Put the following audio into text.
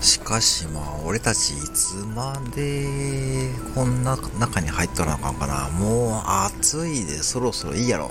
しかしまあ、俺たちいつまでこんな中に入っとらなあかんかな。もう暑いでそろそろいいやろ。